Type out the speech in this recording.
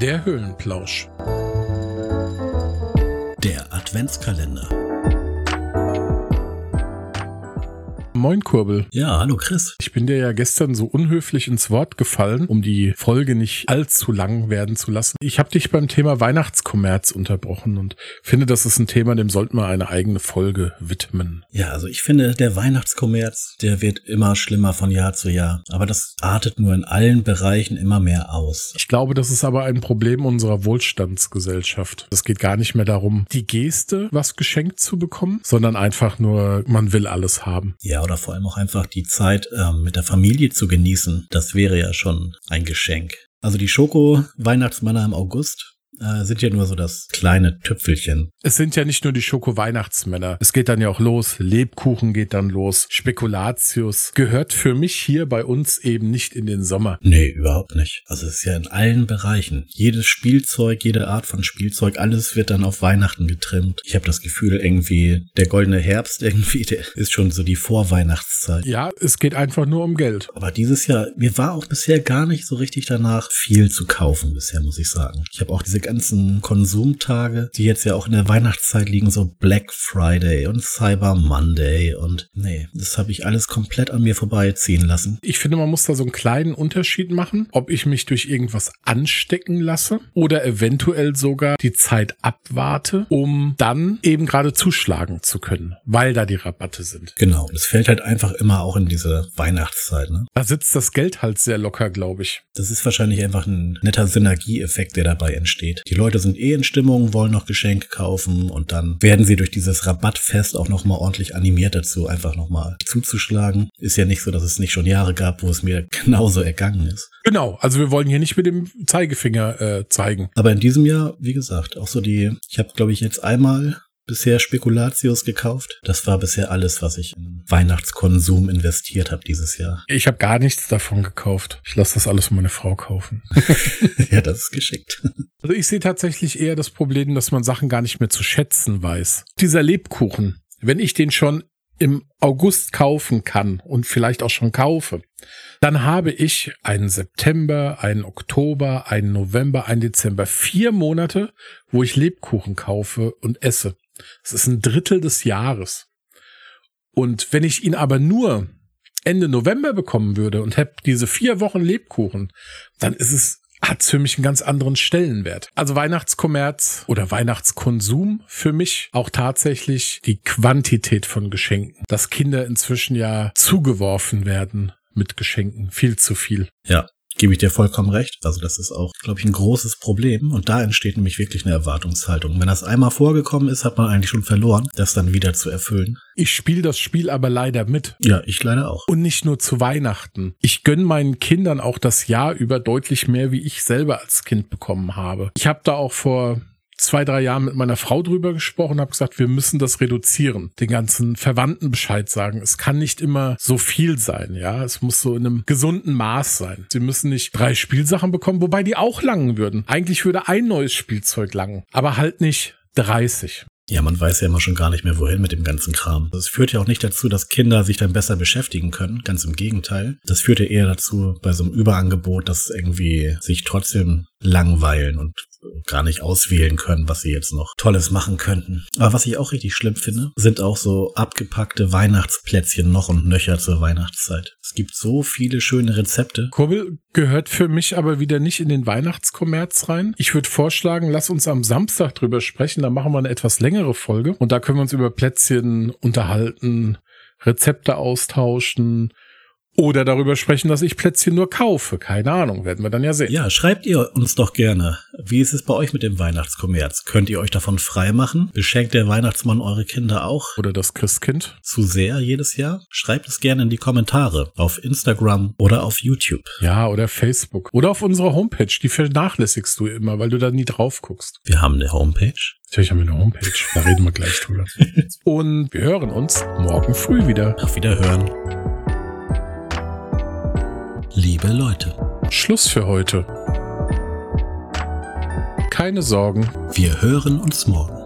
Der Höhlenplausch. Der Adventskalender. Moin Kurbel. Ja, hallo Chris. Ich bin dir ja gestern so unhöflich ins Wort gefallen, um die Folge nicht allzu lang werden zu lassen. Ich habe dich beim Thema Weihnachtskommerz unterbrochen und finde, das ist ein Thema, dem sollten wir eine eigene Folge widmen. Ja, also ich finde, der Weihnachtskommerz, der wird immer schlimmer von Jahr zu Jahr. Aber das artet nur in allen Bereichen immer mehr aus. Ich glaube, das ist aber ein Problem unserer Wohlstandsgesellschaft. Es geht gar nicht mehr darum, die Geste, was geschenkt zu bekommen, sondern einfach nur, man will alles haben. Ja, oder vor allem auch einfach die Zeit ähm, mit der Familie zu genießen. Das wäre ja schon ein Geschenk. Also die Schoko-Weihnachtsmänner im August, äh, sind ja nur so das kleine Tüpfelchen. Es sind ja nicht nur die Schoko-Weihnachtsmänner. Es geht dann ja auch los. Lebkuchen geht dann los. Spekulatius gehört für mich hier bei uns eben nicht in den Sommer. Nee, überhaupt nicht. Also es ist ja in allen Bereichen. Jedes Spielzeug, jede Art von Spielzeug, alles wird dann auf Weihnachten getrimmt. Ich habe das Gefühl, irgendwie der goldene Herbst irgendwie, der ist schon so die Vorweihnachtszeit. Ja, es geht einfach nur um Geld. Aber dieses Jahr, mir war auch bisher gar nicht so richtig danach, viel zu kaufen bisher, muss ich sagen. Ich habe auch diese ganzen Konsumtage, die jetzt ja auch in der Weihnachtszeit liegen, so Black Friday und Cyber Monday und nee, das habe ich alles komplett an mir vorbeiziehen lassen. Ich finde, man muss da so einen kleinen Unterschied machen, ob ich mich durch irgendwas anstecken lasse oder eventuell sogar die Zeit abwarte, um dann eben gerade zuschlagen zu können, weil da die Rabatte sind. Genau, das fällt halt einfach immer auch in diese Weihnachtszeit. Ne? Da sitzt das Geld halt sehr locker, glaube ich. Das ist wahrscheinlich einfach ein netter Synergieeffekt, der dabei entsteht. Die Leute sind eh in Stimmung, wollen noch Geschenke kaufen und dann werden sie durch dieses Rabattfest auch nochmal ordentlich animiert dazu, einfach nochmal zuzuschlagen. Ist ja nicht so, dass es nicht schon Jahre gab, wo es mir genauso ergangen ist. Genau, also wir wollen hier nicht mit dem Zeigefinger äh, zeigen. Aber in diesem Jahr, wie gesagt, auch so die, ich habe glaube ich jetzt einmal bisher Spekulatius gekauft. Das war bisher alles, was ich in Weihnachtskonsum investiert habe dieses Jahr. Ich habe gar nichts davon gekauft. Ich lasse das alles für meine Frau kaufen. ja, das ist geschickt. Also ich sehe tatsächlich eher das Problem, dass man Sachen gar nicht mehr zu schätzen weiß. Dieser Lebkuchen, wenn ich den schon im August kaufen kann und vielleicht auch schon kaufe, dann habe ich einen September, einen Oktober, einen November, einen Dezember, vier Monate, wo ich Lebkuchen kaufe und esse. Das ist ein Drittel des Jahres. Und wenn ich ihn aber nur Ende November bekommen würde und habe diese vier Wochen Lebkuchen, dann ist es hat für mich einen ganz anderen Stellenwert. Also Weihnachtskommerz oder Weihnachtskonsum für mich auch tatsächlich die Quantität von Geschenken. Dass Kinder inzwischen ja zugeworfen werden mit Geschenken. Viel zu viel. Ja, gebe ich dir vollkommen recht. Also das ist auch, glaube ich, ein großes Problem. Und da entsteht nämlich wirklich eine Erwartungshaltung. Wenn das einmal vorgekommen ist, hat man eigentlich schon verloren, das dann wieder zu erfüllen. Ich spiele das Spiel aber leider mit. Ja, ich leider auch. Und nicht nur zu Weihnachten. Ich gönne meinen Kindern auch das Jahr über deutlich mehr, wie ich selber als Kind bekommen habe. Ich habe da auch vor zwei, drei Jahren mit meiner Frau drüber gesprochen, habe gesagt, wir müssen das reduzieren, den ganzen Verwandten Bescheid sagen. Es kann nicht immer so viel sein, ja. Es muss so in einem gesunden Maß sein. Sie müssen nicht drei Spielsachen bekommen, wobei die auch langen würden. Eigentlich würde ein neues Spielzeug langen, aber halt nicht 30. Ja, man weiß ja immer schon gar nicht mehr, wohin mit dem ganzen Kram. Das führt ja auch nicht dazu, dass Kinder sich dann besser beschäftigen können. Ganz im Gegenteil. Das führt ja eher dazu, bei so einem Überangebot, dass irgendwie sich trotzdem langweilen und gar nicht auswählen können, was sie jetzt noch Tolles machen könnten. Aber was ich auch richtig schlimm finde, sind auch so abgepackte Weihnachtsplätzchen noch und nöcher zur Weihnachtszeit. Es gibt so viele schöne Rezepte. Kurbel gehört für mich aber wieder nicht in den Weihnachtskommerz rein. Ich würde vorschlagen, lass uns am Samstag drüber sprechen, dann machen wir eine etwas längere Folge und da können wir uns über Plätzchen unterhalten, Rezepte austauschen, oder darüber sprechen, dass ich Plätzchen nur kaufe. Keine Ahnung, werden wir dann ja sehen. Ja, schreibt ihr uns doch gerne. Wie ist es bei euch mit dem Weihnachtskommerz? Könnt ihr euch davon freimachen? Beschenkt der Weihnachtsmann eure Kinder auch? Oder das Christkind? Zu sehr jedes Jahr? Schreibt es gerne in die Kommentare auf Instagram oder auf YouTube. Ja, oder Facebook. Oder auf unserer Homepage. Die vernachlässigst du immer, weil du da nie drauf guckst. Wir haben eine Homepage. Natürlich haben wir eine Homepage. Da reden wir gleich drüber. Und wir hören uns morgen früh wieder. Auf Wiederhören. Liebe Leute, Schluss für heute. Keine Sorgen. wir hören uns morgen.